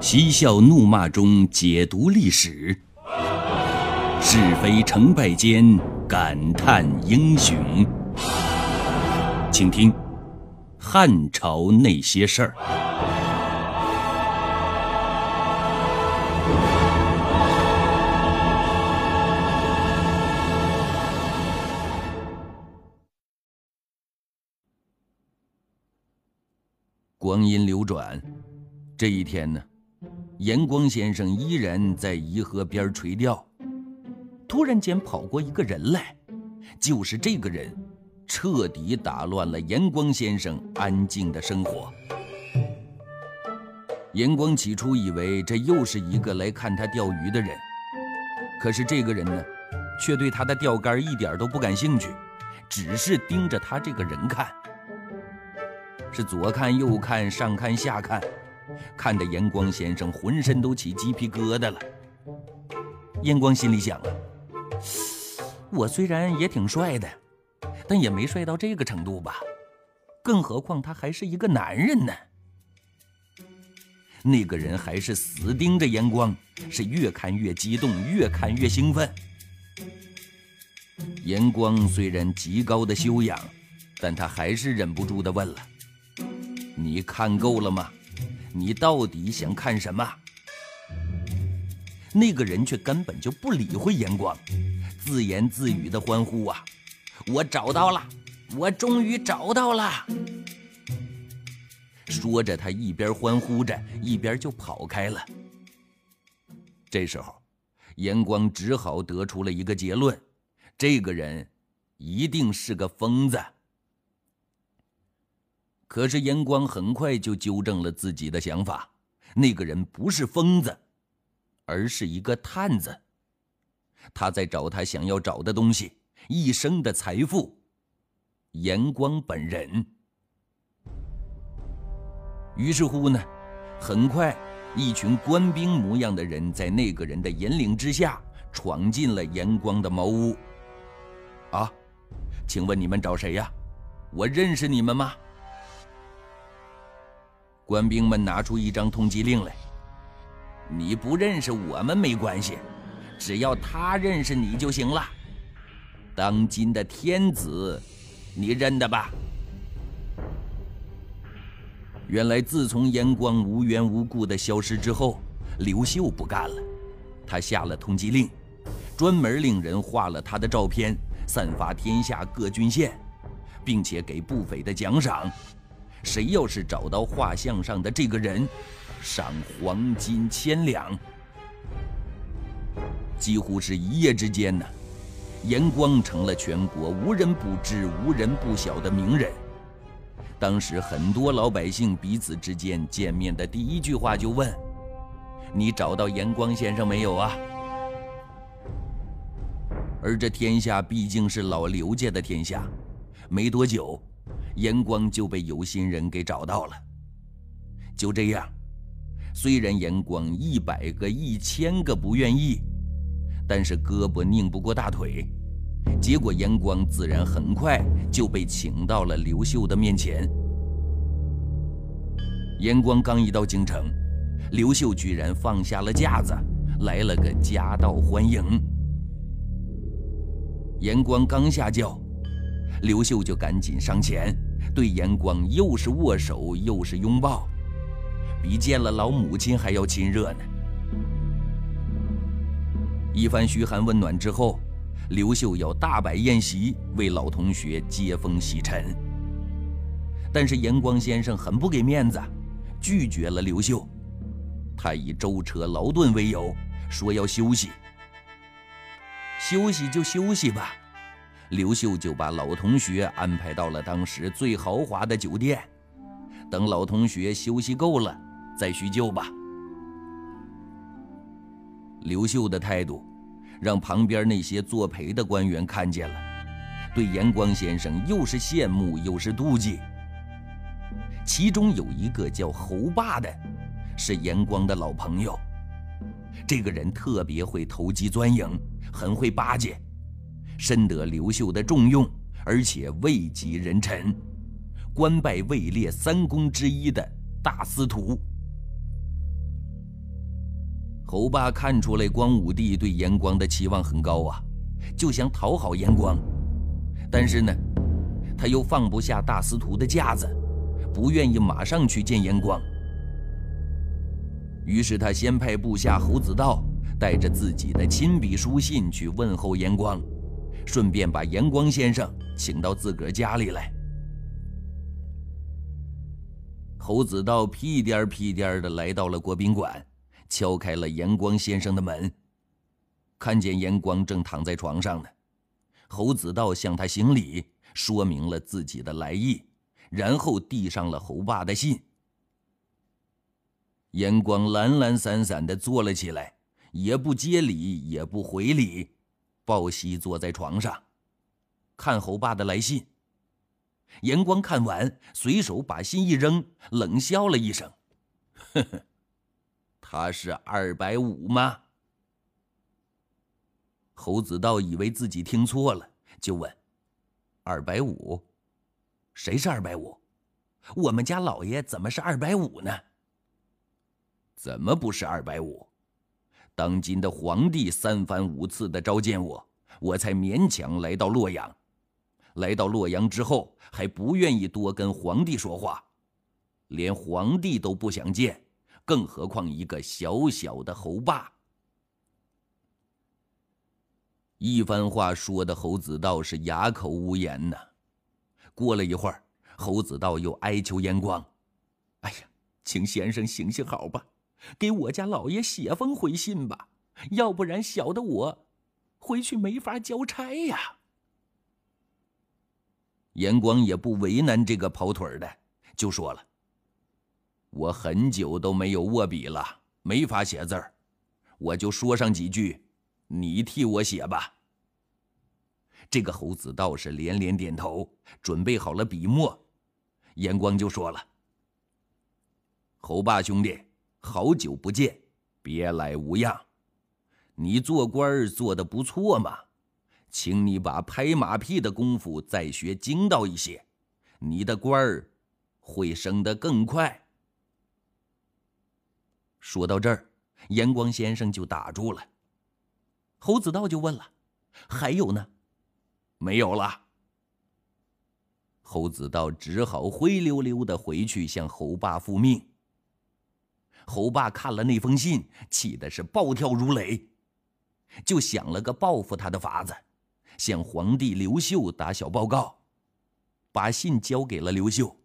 嬉笑怒骂中解读历史，是非成败间感叹英雄。请听《汉朝那些事儿》。光阴流转，这一天呢，严光先生依然在颐和边垂钓。突然间跑过一个人来，就是这个人，彻底打乱了严光先生安静的生活。严光起初以为这又是一个来看他钓鱼的人，可是这个人呢，却对他的钓竿一点都不感兴趣，只是盯着他这个人看。是左看右看，上看下看，看得严光先生浑身都起鸡皮疙瘩了。严光心里想啊，我虽然也挺帅的，但也没帅到这个程度吧？更何况他还是一个男人呢。那个人还是死盯着严光，是越看越激动，越看越兴奋。严光虽然极高的修养，但他还是忍不住的问了。你看够了吗？你到底想看什么？那个人却根本就不理会严光，自言自语的欢呼啊！我找到了，我终于找到了！说着，他一边欢呼着，一边就跑开了。这时候，严光只好得出了一个结论：这个人一定是个疯子。可是严光很快就纠正了自己的想法，那个人不是疯子，而是一个探子。他在找他想要找的东西，一生的财富。严光本人。于是乎呢，很快，一群官兵模样的人在那个人的引领之下，闯进了严光的茅屋。啊，请问你们找谁呀？我认识你们吗？官兵们拿出一张通缉令来。你不认识我们没关系，只要他认识你就行了。当今的天子，你认得吧？原来自从严光无缘无故的消失之后，刘秀不干了，他下了通缉令，专门令人画了他的照片，散发天下各郡县，并且给不菲的奖赏。谁要是找到画像上的这个人，赏黄金千两。几乎是一夜之间呢，严光成了全国无人不知、无人不晓的名人。当时很多老百姓彼此之间见面的第一句话就问：“你找到严光先生没有啊？”而这天下毕竟是老刘家的天下，没多久。严光就被有心人给找到了。就这样，虽然严光一百个、一千个不愿意，但是胳膊拧不过大腿，结果严光自然很快就被请到了刘秀的面前。严光刚一到京城，刘秀居然放下了架子，来了个夹道欢迎。严光刚下轿。刘秀就赶紧上前，对严光又是握手又是拥抱，比见了老母亲还要亲热呢。一番嘘寒问暖之后，刘秀要大摆宴席为老同学接风洗尘。但是严光先生很不给面子，拒绝了刘秀。他以舟车劳顿为由，说要休息。休息就休息吧。刘秀就把老同学安排到了当时最豪华的酒店，等老同学休息够了，再叙旧吧。刘秀的态度，让旁边那些作陪的官员看见了，对严光先生又是羡慕又是妒忌。其中有一个叫侯霸的，是严光的老朋友，这个人特别会投机钻营，很会巴结。深得刘秀的重用，而且位极人臣，官拜位列三公之一的大司徒。侯霸看出来光武帝对严光的期望很高啊，就想讨好严光，但是呢，他又放不下大司徒的架子，不愿意马上去见严光。于是他先派部下侯子道带着自己的亲笔书信去问候严光，顺便把严光先生请到自个儿家里来。侯子道屁颠儿屁颠儿的来到了国宾馆。敲开了严光先生的门，看见严光正躺在床上呢。侯子道向他行礼，说明了自己的来意，然后递上了侯爸的信。严光懒懒散散的坐了起来，也不接礼，也不回礼，抱膝坐在床上，看侯爸的来信。严光看完，随手把信一扔，冷笑了一声：“呵呵。”他是二百五吗？侯子道以为自己听错了，就问：“二百五？谁是二百五？我们家老爷怎么是二百五呢？怎么不是二百五？当今的皇帝三番五次的召见我，我才勉强来到洛阳。来到洛阳之后，还不愿意多跟皇帝说话，连皇帝都不想见。”更何况一个小小的侯霸，一番话说的侯子道是哑口无言呐。过了一会儿，侯子道又哀求严光：“哎呀，请先生行行好吧，给我家老爷写封回信吧，要不然小的我回去没法交差呀。”严光也不为难这个跑腿的，就说了。我很久都没有握笔了，没法写字儿，我就说上几句，你替我写吧。这个猴子道士连连点头，准备好了笔墨，严光就说了：“猴霸兄弟，好久不见，别来无恙。你做官做的不错嘛，请你把拍马屁的功夫再学精到一些，你的官儿会升得更快。”说到这儿，严光先生就打住了。侯子道就问了：“还有呢？”“没有了。”侯子道只好灰溜溜的回去向侯霸复命。侯霸看了那封信，气的是暴跳如雷，就想了个报复他的法子，向皇帝刘秀打小报告，把信交给了刘秀，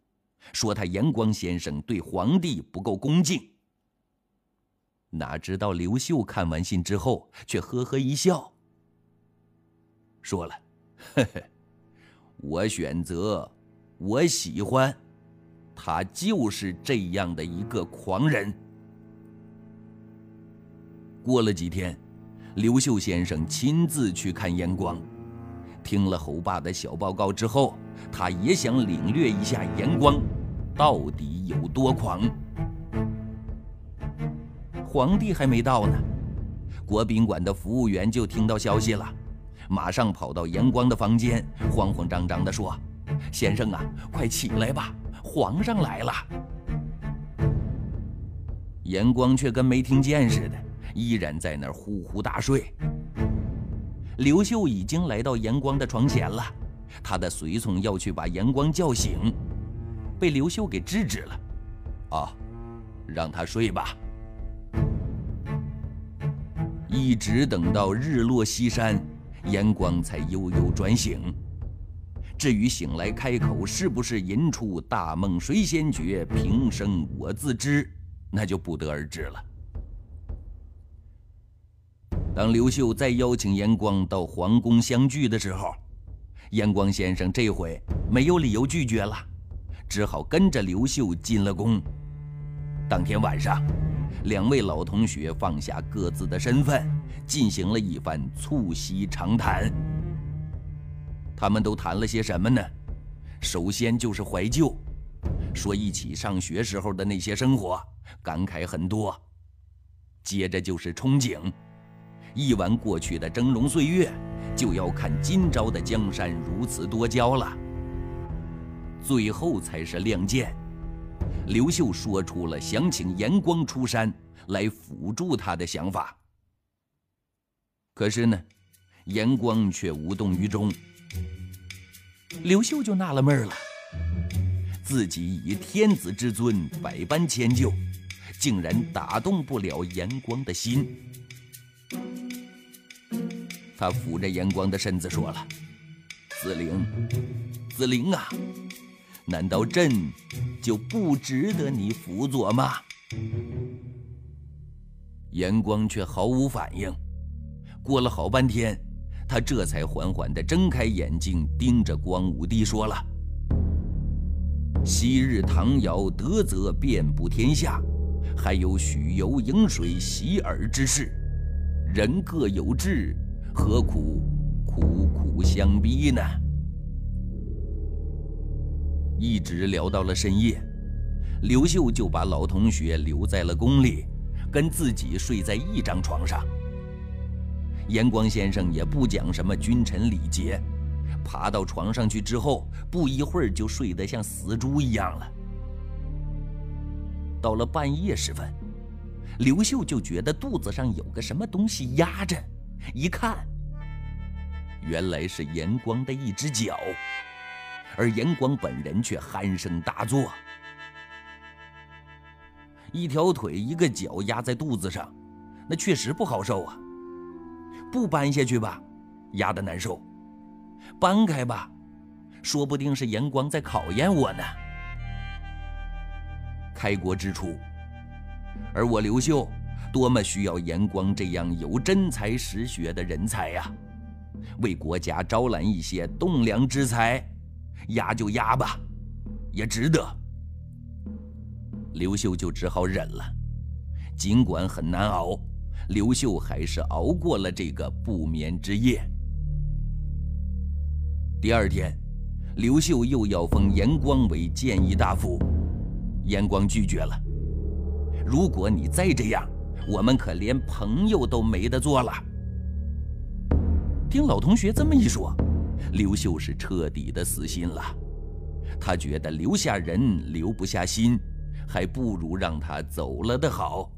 说他严光先生对皇帝不够恭敬。哪知道刘秀看完信之后，却呵呵一笑，说了：“呵呵，我选择，我喜欢，他就是这样的一个狂人。”过了几天，刘秀先生亲自去看严光，听了侯霸的小报告之后，他也想领略一下严光到底有多狂。皇帝还没到呢，国宾馆的服务员就听到消息了，马上跑到严光的房间，慌慌张张地说：“先生啊，快起来吧，皇上来了。”严光却跟没听见似的，依然在那儿呼呼大睡。刘秀已经来到严光的床前了，他的随从要去把严光叫醒，被刘秀给制止了。啊，让他睡吧。一直等到日落西山，严光才悠悠转醒。至于醒来开口是不是吟出“大梦谁先觉，平生我自知”，那就不得而知了。当刘秀再邀请严光到皇宫相聚的时候，严光先生这回没有理由拒绝了，只好跟着刘秀进了宫。当天晚上。两位老同学放下各自的身份，进行了一番促膝长谈。他们都谈了些什么呢？首先就是怀旧，说一起上学时候的那些生活，感慨很多。接着就是憧憬，忆完过去的峥嵘岁月，就要看今朝的江山如此多娇了。最后才是亮剑。刘秀说出了想请严光出山来辅助他的想法。可是呢，严光却无动于衷。刘秀就纳了闷了，自己以天子之尊，百般迁就，竟然打动不了严光的心。他扶着严光的身子说了：“子陵，子陵啊，难道朕就不值得你辅佐吗？”严光却毫无反应。过了好半天，他这才缓缓地睁开眼睛，盯着光武帝说了：“昔日唐尧德泽遍布天下，还有许由饮水洗耳之事，人各有志，何苦苦苦相逼呢？”一直聊到了深夜，刘秀就把老同学留在了宫里，跟自己睡在一张床上。严光先生也不讲什么君臣礼节，爬到床上去之后，不一会儿就睡得像死猪一样了。到了半夜时分，刘秀就觉得肚子上有个什么东西压着，一看，原来是严光的一只脚，而严光本人却鼾声大作。一条腿一个脚压在肚子上，那确实不好受啊。不搬下去吧，压得难受；搬开吧，说不定是严光在考验我呢。开国之初，而我刘秀多么需要严光这样有真才实学的人才呀！为国家招揽一些栋梁之才，压就压吧，也值得。刘秀就只好忍了，尽管很难熬。刘秀还是熬过了这个不眠之夜。第二天，刘秀又要封严光为谏议大夫，严光拒绝了。如果你再这样，我们可连朋友都没得做了。听老同学这么一说，刘秀是彻底的死心了。他觉得留下人留不下心，还不如让他走了的好。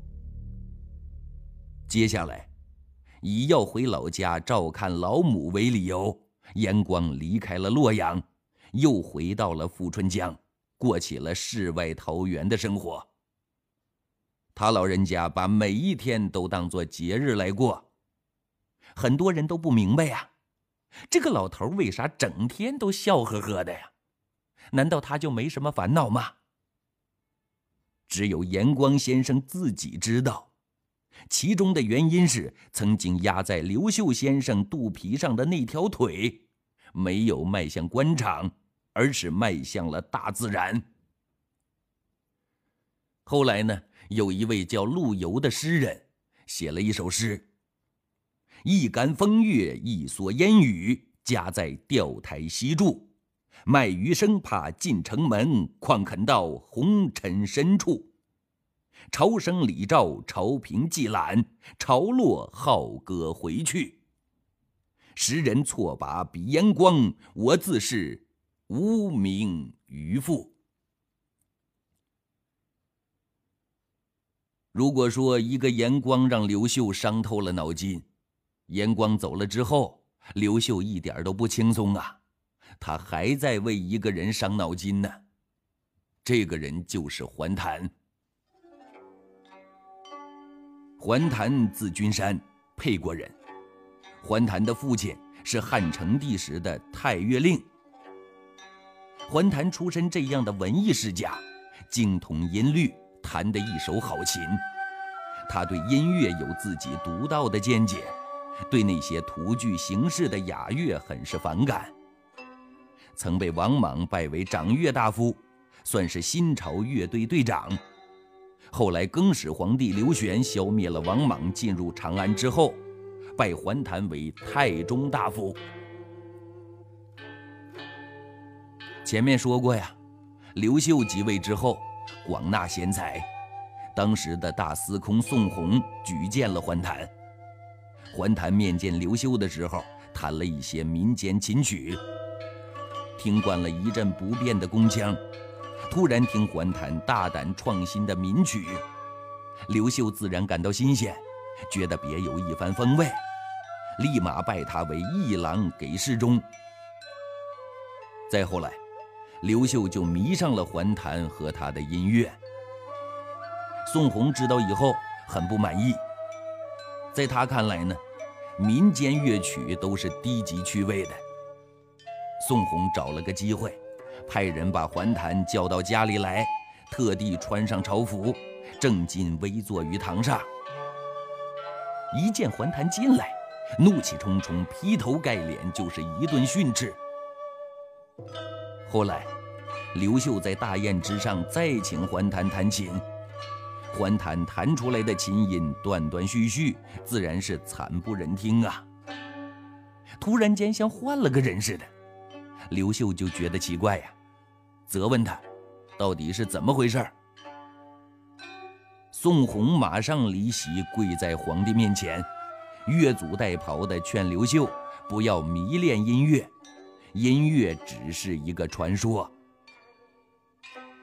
接下来，以要回老家照看老母为理由，严光离开了洛阳，又回到了富春江，过起了世外桃源的生活。他老人家把每一天都当作节日来过，很多人都不明白呀，这个老头为啥整天都笑呵呵的呀？难道他就没什么烦恼吗？只有严光先生自己知道。其中的原因是，曾经压在刘秀先生肚皮上的那条腿，没有迈向官场，而是迈向了大自然。后来呢，有一位叫陆游的诗人，写了一首诗：“一竿风月一蓑烟雨，家在钓台西住，卖鱼生怕进城门，况肯到红尘深处。”潮生李照，朝平寄览，潮落浩歌回去。时人错把比严光，我自是无名渔夫。如果说一个严光让刘秀伤透了脑筋，严光走了之后，刘秀一点都不轻松啊，他还在为一个人伤脑筋呢。这个人就是桓谭。桓谭字君山，沛国人。桓谭的父亲是汉成帝时的太岳令。桓谭出身这样的文艺世家，精通音律，弹得一手好琴。他对音乐有自己独到的见解，对那些徒具形式的雅乐很是反感。曾被王莽拜为掌乐大夫，算是新朝乐队队长。后来，更始皇帝刘玄消灭了王莽，进入长安之后，拜桓谭为太中大夫。前面说过呀，刘秀即位之后，广纳贤才，当时的大司空宋弘举荐了桓谭。桓谭面见刘秀的时候，弹了一些民间琴曲，听惯了一阵不变的宫腔，突然听桓谭大胆创新的民曲，刘秀自然感到新鲜，觉得别有一番风味，立马拜他为议郎给事中。再后来，刘秀就迷上了桓谭和他的音乐。宋弘知道以后很不满意，在他看来呢，民间乐曲都是低级趣味的。宋弘找了个机会，派人把桓谭叫到家里来，特地穿上朝服，正襟危坐于堂上。一见桓谭进来，怒气冲冲，劈头盖脸就是一顿训斥。后来，刘秀在大宴之上再请桓谭弹琴，桓谭弹出来的琴音断断续续，自然是惨不忍听啊。突然间像换了个人似的。刘秀就觉得奇怪呀，责问他，到底是怎么回事？宋弘马上离席，跪在皇帝面前，越俎代庖的劝刘秀不要迷恋音乐，音乐只是一个传说。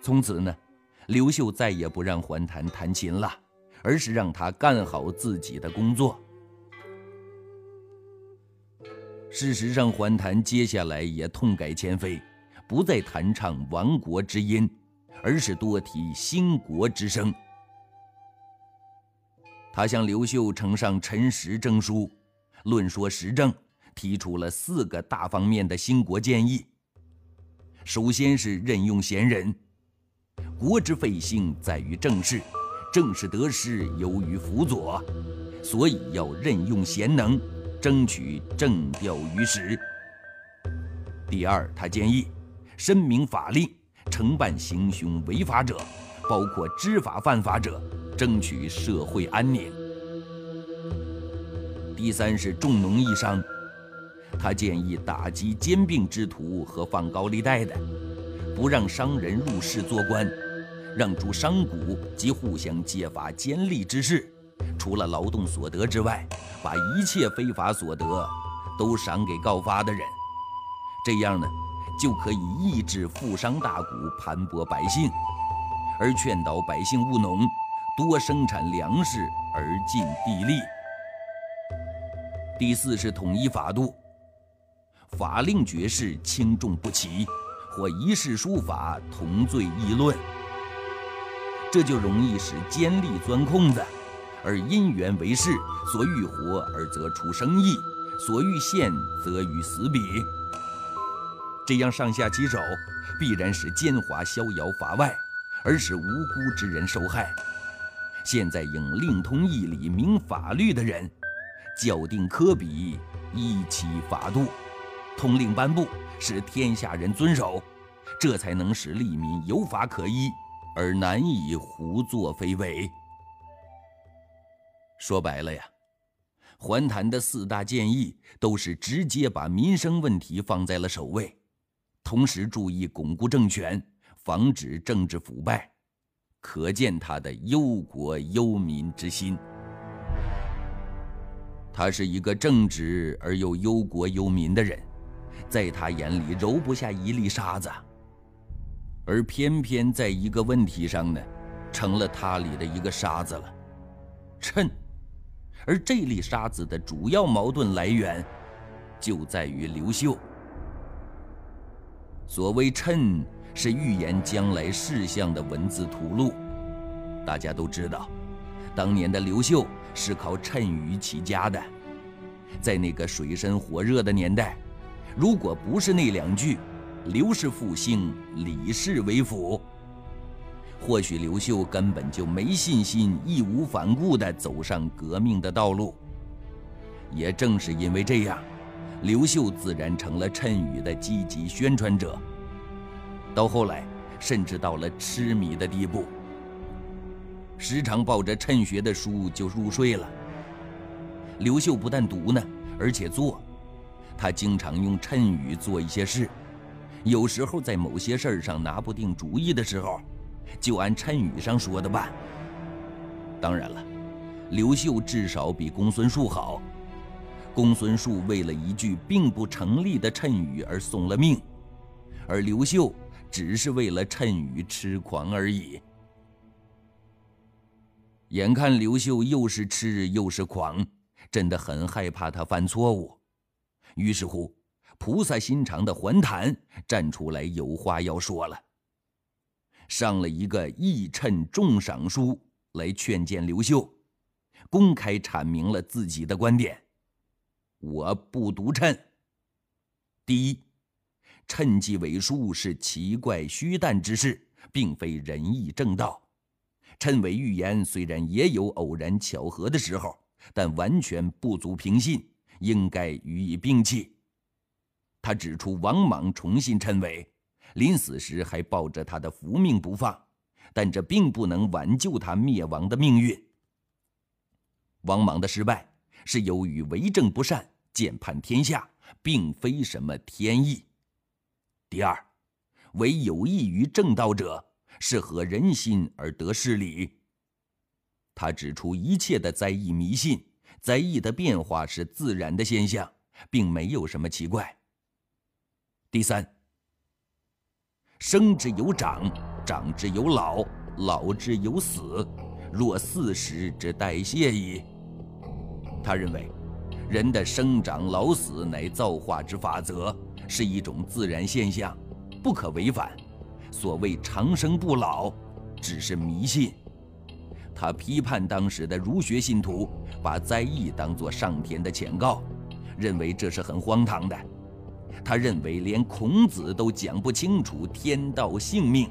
从此呢，刘秀再也不让桓谭弹琴了，而是让他干好自己的工作。事实上，桓谭接下来也痛改前非，不再弹唱亡国之音，而是多提兴国之声。他向刘秀呈上陈实证书，论说时政，提出了四个大方面的兴国建议。首先是任用贤人，国之废兴在于政事，政事得失由于辅佐，所以要任用贤能。争取政调于时。第二，他建议申明法令，惩办行凶违法者，包括知法犯法者，争取社会安宁。第三是重农抑商，他建议打击兼并之徒和放高利贷的，不让商人入市做官，让诸商贾及互相揭发奸利之事。除了劳动所得之外，把一切非法所得都赏给告发的人，这样呢，就可以抑制富商大贾盘剥百姓，而劝导百姓务农，多生产粮食而尽地利。第四是统一法度，法令绝事轻重不齐，或一世书法同罪议论，这就容易使奸吏钻空子。而因缘为事，所欲活而则出生意，所欲陷则于死彼。这样上下其手，必然使奸猾逍遥法外，而使无辜之人受害。现在应令通义理、明法律的人，校定科比，依其法度，通令颁布，使天下人遵守，这才能使利民有法可依，而难以胡作非为。说白了呀，桓谭的四大建议都是直接把民生问题放在了首位，同时注意巩固政权，防止政治腐败，可见他的忧国忧民之心。他是一个正直而又忧国忧民的人，在他眼里揉不下一粒沙子，而偏偏在一个问题上呢，成了他里的一个沙子了，趁。而这粒沙子的主要矛盾来源，就在于刘秀。所谓“谶”，是预言将来事项的文字图录。大家都知道，当年的刘秀是靠谶语起家的。在那个水深火热的年代，如果不是那两句“刘氏复兴，李氏为辅”。或许刘秀根本就没信心，义无反顾地走上革命的道路。也正是因为这样，刘秀自然成了谶语的积极宣传者。到后来，甚至到了痴迷的地步，时常抱着谶学的书就入睡了。刘秀不但读呢，而且做，他经常用谶语做一些事，有时候在某些事儿上拿不定主意的时候。就按谶语上说的办。当然了，刘秀至少比公孙述好。公孙述为了一句并不成立的谶语而送了命，而刘秀只是为了谶语痴狂而已。眼看刘秀又是痴又是狂，真的很害怕他犯错误。于是乎，菩萨心肠的桓谭站出来，有话要说了，上了一个义称重赏书来劝谏刘秀，公开阐明了自己的观点：我不独称。第一，趁机伪书是奇怪虚诞之事，并非仁义正道。谶伪预言虽然也有偶然巧合的时候，但完全不足凭信，应该予以摒弃。他指出，王莽重信谶伪，临死时还抱着他的福命不放，但这并不能挽救他灭亡的命运。王莽的失败是由于为政不善，践叛天下。并非什么天意。第二，为有益于正道者，是合人心而得事理。他指出，一切的灾异迷信，灾异的变化是自然的现象，并没有什么奇怪。第三，生之有长，长之有老，老之有死，若四时之代谢矣。他认为。人的生长老死乃造化之法则，是一种自然现象，不可违反。所谓长生不老，只是迷信。他批判当时的儒学信徒把灾异当作上天的谴告，认为这是很荒唐的。他认为连孔子都讲不清楚天道性命，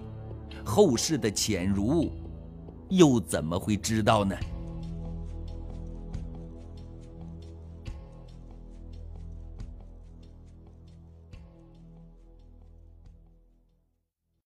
后世的浅儒又怎么会知道呢？